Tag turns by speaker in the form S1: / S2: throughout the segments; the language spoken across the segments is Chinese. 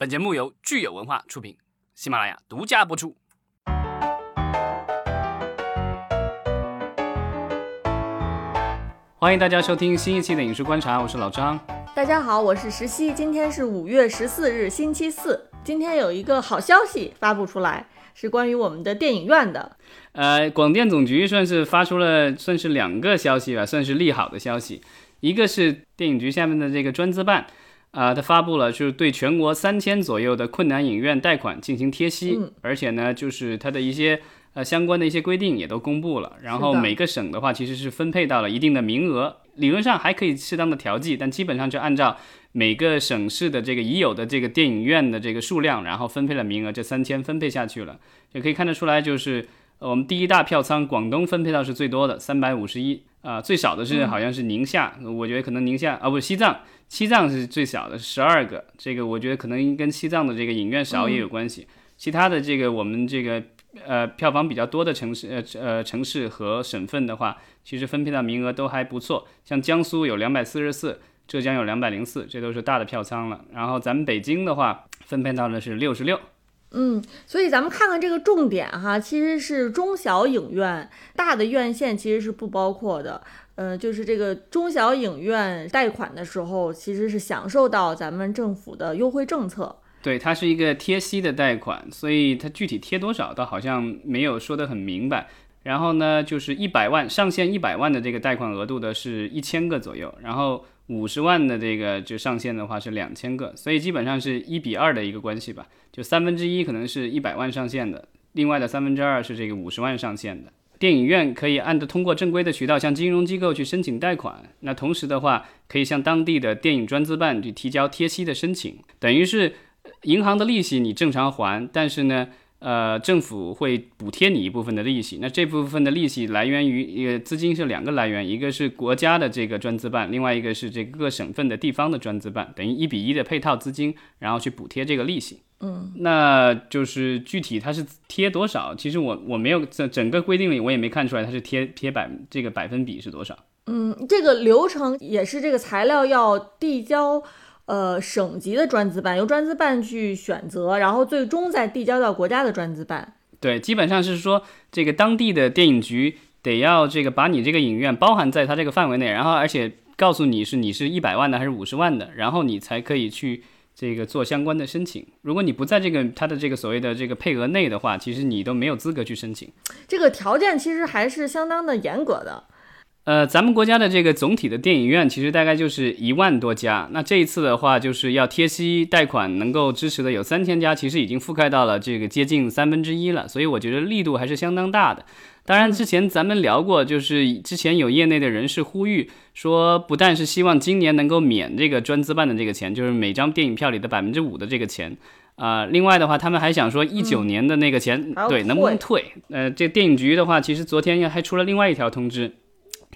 S1: 本节目由聚友文化出品，喜马拉雅独家播出。欢迎大家收听新一期的影视观察，我是老张。
S2: 大家好，我是石溪。今天是五月十四日，星期四。今天有一个好消息发布出来，是关于我们的电影院的。
S1: 呃，广电总局算是发出了算是两个消息吧，算是利好的消息。一个是电影局下面的这个专资办，啊，它发布了就是对全国三千左右的困难影院贷款进行贴息，而且呢，就是它的一些呃相关的一些规定也都公布了。然后每个省的话，其实是分配到了一定的名额，理论上还可以适当的调剂，但基本上就按照每个省市的这个已有的这个电影院的这个数量，然后分配了名额，这三千分配下去了，也可以看得出来，就是我们第一大票仓广东分配到是最多的三百五十一。啊，最少的是好像是宁夏，我觉得可能宁夏啊，不是西藏，西藏是最小的，十二个。这个我觉得可能跟西藏的这个影院少也有关系。其他的这个我们这个呃票房比较多的城市呃呃城市和省份的话，其实分配到名额都还不错。像江苏有两百四十四，浙江有两百零四，这都是大的票仓了。然后咱们北京的话，分配到的是六十六。
S2: 嗯，所以咱们看看这个重点哈，其实是中小影院，大的院线其实是不包括的。呃，就是这个中小影院贷款的时候，其实是享受到咱们政府的优惠政策。
S1: 对，它是一个贴息的贷款，所以它具体贴多少，倒好像没有说得很明白。然后呢，就是一百万上限一百万的这个贷款额度的是一千个左右，然后五十万的这个就上限的话是两千个，所以基本上是一比二的一个关系吧。就三分之一可能是一百万上限的，另外的三分之二是这个五十万上限的。电影院可以按照通过正规的渠道向金融机构去申请贷款，那同时的话可以向当地的电影专资办去提交贴息的申请，等于是银行的利息你正常还，但是呢。呃，政府会补贴你一部分的利息，那这部分的利息来源于一个资金是两个来源，一个是国家的这个专资办，另外一个是这各省份的地方的专资办，等于一比一的配套资金，然后去补贴这个利息。
S2: 嗯，
S1: 那就是具体它是贴多少，其实我我没有在整个规定里我也没看出来它是贴贴百这个百分比是多少。
S2: 嗯，这个流程也是这个材料要递交。呃，省级的专资办由专资办去选择，然后最终再递交到国家的专资办。
S1: 对，基本上是说这个当地的电影局得要这个把你这个影院包含在它这个范围内，然后而且告诉你是你是一百万的还是五十万的，然后你才可以去这个做相关的申请。如果你不在这个它的这个所谓的这个配额内的话，其实你都没有资格去申请。
S2: 这个条件其实还是相当的严格的。
S1: 呃，咱们国家的这个总体的电影院其实大概就是一万多家。那这一次的话，就是要贴息贷款，能够支持的有三千家，其实已经覆盖到了这个接近三分之一了。所以我觉得力度还是相当大的。当然，之前咱们聊过，就是之前有业内的人士呼吁说，不但是希望今年能够免这个专资办的这个钱，就是每张电影票里的百分之五的这个钱啊。另外的话，他们还想说一九年的那个钱，对，能不能退？呃，这电影局的话，其实昨天还出了另外一条通知。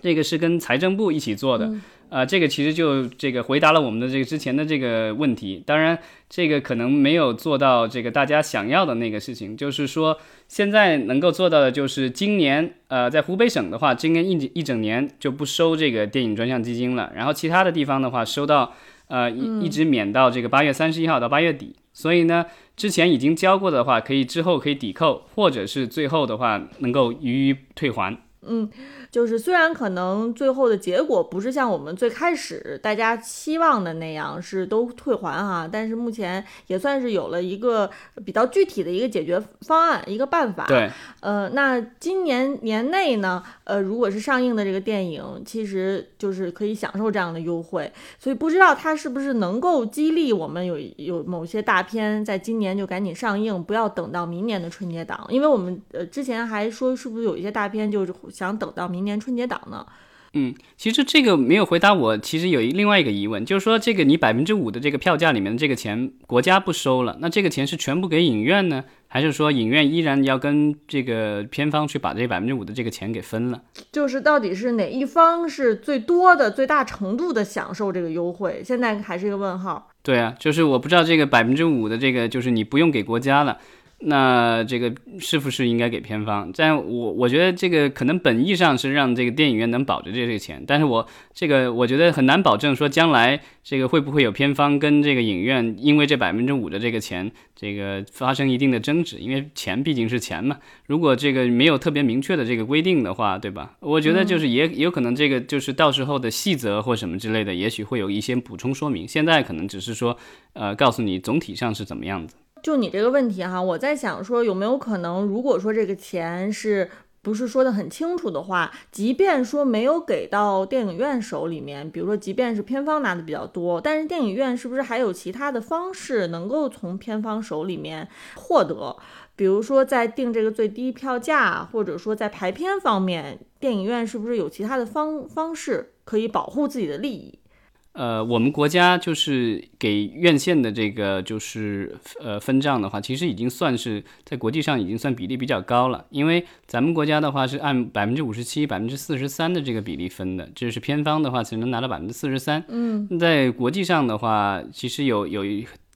S1: 这个是跟财政部一起做的，呃，这个其实就这个回答了我们的这个之前的这个问题。当然，这个可能没有做到这个大家想要的那个事情，就是说现在能够做到的就是今年，呃，在湖北省的话，今年一一整年就不收这个电影专项基金了。然后其他的地方的话，收到呃一一直免到这个八月三十一号到八月底。所以呢，之前已经交过的话，可以之后可以抵扣，或者是最后的话能够予以退还。
S2: 嗯。就是虽然可能最后的结果不是像我们最开始大家期望的那样是都退还哈，但是目前也算是有了一个比较具体的一个解决方案，一个办法。
S1: 对，
S2: 呃，那今年年内呢，呃，如果是上映的这个电影，其实就是可以享受这样的优惠，所以不知道它是不是能够激励我们有有某些大片在今年就赶紧上映，不要等到明年的春节档，因为我们呃之前还说是不是有一些大片就是想等到明。年春节档呢？
S1: 嗯，其实这个没有回答我。其实有一另外一个疑问，就是说这个你百分之五的这个票价里面的这个钱，国家不收了，那这个钱是全部给影院呢，还是说影院依然要跟这个片方去把这百分之五的这个钱给分了？
S2: 就是到底是哪一方是最多的、最大程度的享受这个优惠？现在还是一个问号。
S1: 对啊，就是我不知道这个百分之五的这个，就是你不用给国家了。那这个是不是应该给片方？但我我觉得这个可能本意上是让这个电影院能保着这这个钱，但是我这个我觉得很难保证说将来这个会不会有片方跟这个影院因为这百分之五的这个钱这个发生一定的争执，因为钱毕竟是钱嘛。如果这个没有特别明确的这个规定的话，对吧？我觉得就是也有可能这个就是到时候的细则或什么之类的，也许会有一些补充说明。现在可能只是说呃告诉你总体上是怎么样子。
S2: 就你这个问题哈，我在想说有没有可能，如果说这个钱是不是说的很清楚的话，即便说没有给到电影院手里面，比如说即便是片方拿的比较多，但是电影院是不是还有其他的方式能够从片方手里面获得？比如说在定这个最低票价，或者说在排片方面，电影院是不是有其他的方方式可以保护自己的利益？
S1: 呃，我们国家就是给院线的这个就是呃分账的话，其实已经算是在国际上已经算比例比较高了。因为咱们国家的话是按百分之五十七、百分之四十三的这个比例分的，这是片方的话只能拿到百分之四十三。
S2: 嗯，
S1: 在国际上的话，其实有有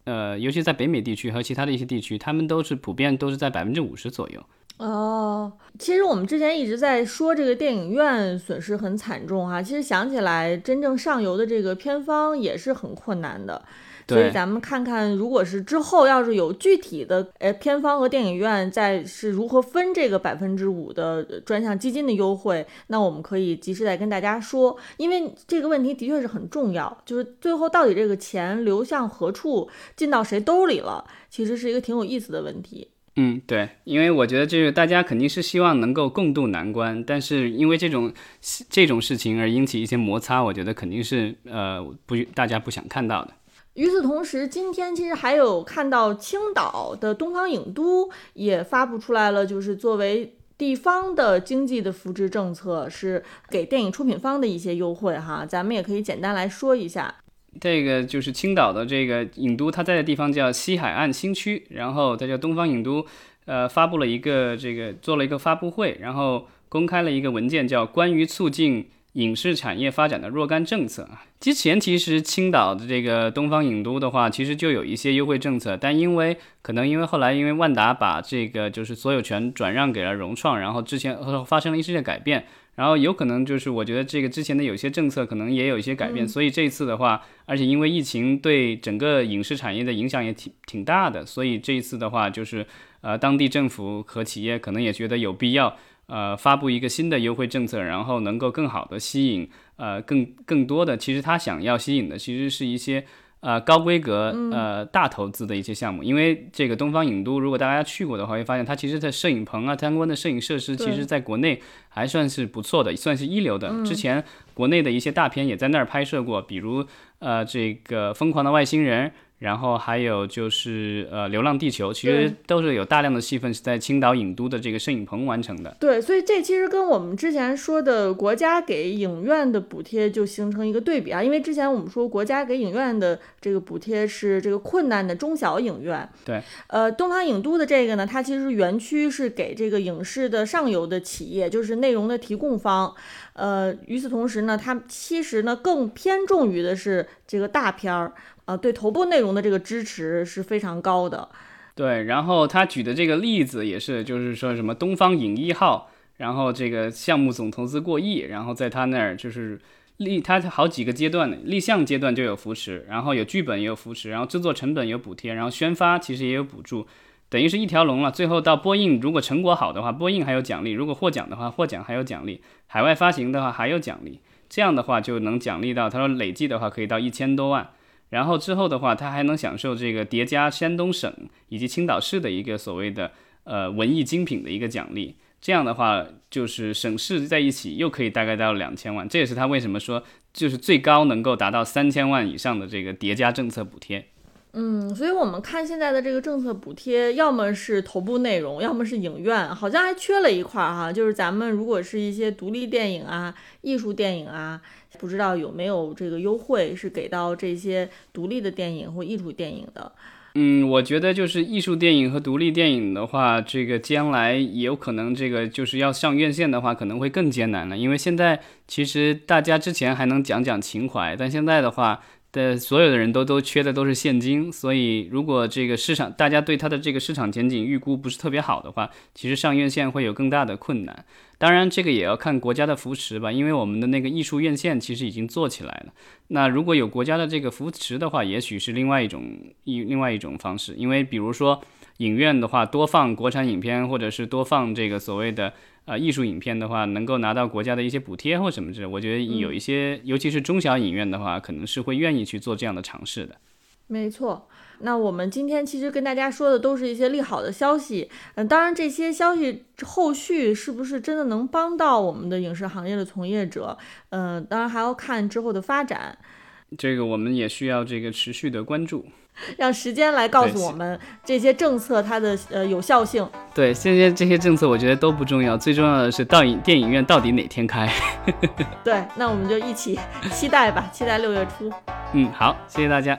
S1: 呃，尤其在北美地区和其他的一些地区，他们都是普遍都是在百分之五十左右。
S2: 哦，其实我们之前一直在说这个电影院损失很惨重哈，其实想起来，真正上游的这个片方也是很困难的。所以咱们看看，如果是之后要是有具体的，呃，片方和电影院在是如何分这个百分之五的专项基金的优惠，那我们可以及时再跟大家说，因为这个问题的确是很重要，就是最后到底这个钱流向何处，进到谁兜里了，其实是一个挺有意思的问题。
S1: 嗯，对，因为我觉得这个大家肯定是希望能够共度难关，但是因为这种这种事情而引起一些摩擦，我觉得肯定是呃不大家不想看到的。
S2: 与此同时，今天其实还有看到青岛的东方影都也发布出来了，就是作为地方的经济的扶持政策，是给电影出品方的一些优惠哈，咱们也可以简单来说一下。
S1: 这个就是青岛的这个影都，它在的地方叫西海岸新区，然后它叫东方影都，呃，发布了一个这个做了一个发布会，然后公开了一个文件，叫《关于促进影视产业发展的若干政策》啊。之前其实青岛的这个东方影都的话，其实就有一些优惠政策，但因为可能因为后来因为万达把这个就是所有权转让给了融创，然后之前发生了一系列改变。然后有可能就是我觉得这个之前的有些政策可能也有一些改变，所以这次的话，而且因为疫情对整个影视产业的影响也挺挺大的，所以这一次的话就是呃当地政府和企业可能也觉得有必要呃发布一个新的优惠政策，然后能够更好的吸引呃更更多的，其实他想要吸引的其实是一些。呃，高规格呃大投资的一些项目，因为这个东方影都，如果大家去过的话，会发现它其实，在摄影棚啊相关的摄影设施，其实在国内还算是不错的，算是一流的。之前国内的一些大片也在那儿拍摄过，比如呃这个《疯狂的外星人》。然后还有就是呃，《流浪地球》其实都是有大量的戏份是在青岛影都的这个摄影棚完成的。
S2: 对，所以这其实跟我们之前说的国家给影院的补贴就形成一个对比啊，因为之前我们说国家给影院的这个补贴是这个困难的中小影院。
S1: 对，
S2: 呃，东方影都的这个呢，它其实园区是给这个影视的上游的企业，就是内容的提供方。呃，与此同时呢，它其实呢更偏重于的是这个大片儿。啊，对头部内容的这个支持是非常高的。
S1: 对，然后他举的这个例子也是，就是说什么东方影一号，然后这个项目总投资过亿，然后在他那儿就是立，他好几个阶段立项阶段就有扶持，然后有剧本也有扶持，然后制作成本有补贴，然后宣发其实也有补助，等于是一条龙了。最后到播映，如果成果好的话，播映还有奖励；如果获奖的话，获奖还有奖励；海外发行的话还有奖励。这样的话就能奖励到，他说累计的话可以到一千多万。然后之后的话，他还能享受这个叠加山东省以及青岛市的一个所谓的呃文艺精品的一个奖励。这样的话，就是省市在一起又可以大概到两千万。这也是他为什么说就是最高能够达到三千万以上的这个叠加政策补贴。
S2: 嗯，所以我们看现在的这个政策补贴，要么是头部内容，要么是影院，好像还缺了一块儿哈，就是咱们如果是一些独立电影啊、艺术电影啊。不知道有没有这个优惠是给到这些独立的电影或艺术电影的？
S1: 嗯，我觉得就是艺术电影和独立电影的话，这个将来也有可能这个就是要上院线的话，可能会更艰难了。因为现在其实大家之前还能讲讲情怀，但现在的话，的所有的人都都缺的都是现金，所以如果这个市场大家对它的这个市场前景预估不是特别好的话，其实上院线会有更大的困难。当然，这个也要看国家的扶持吧，因为我们的那个艺术院线其实已经做起来了。那如果有国家的这个扶持的话，也许是另外一种一另外一种方式。因为比如说影院的话，多放国产影片，或者是多放这个所谓的呃艺术影片的话，能够拿到国家的一些补贴或什么之类。我觉得有一些，尤其是中小影院的话，可能是会愿意去做这样的尝试的。
S2: 没错。那我们今天其实跟大家说的都是一些利好的消息，嗯，当然这些消息后续是不是真的能帮到我们的影视行业的从业者，嗯，当然还要看之后的发展。
S1: 这个我们也需要这个持续的关注，
S2: 让时间来告诉我们这些政策它的呃有效性。
S1: 对，现在这些政策我觉得都不重要，最重要的是到影电影院到底哪天开。
S2: 对，那我们就一起期待吧，期待六月初。
S1: 嗯，好，谢谢大家。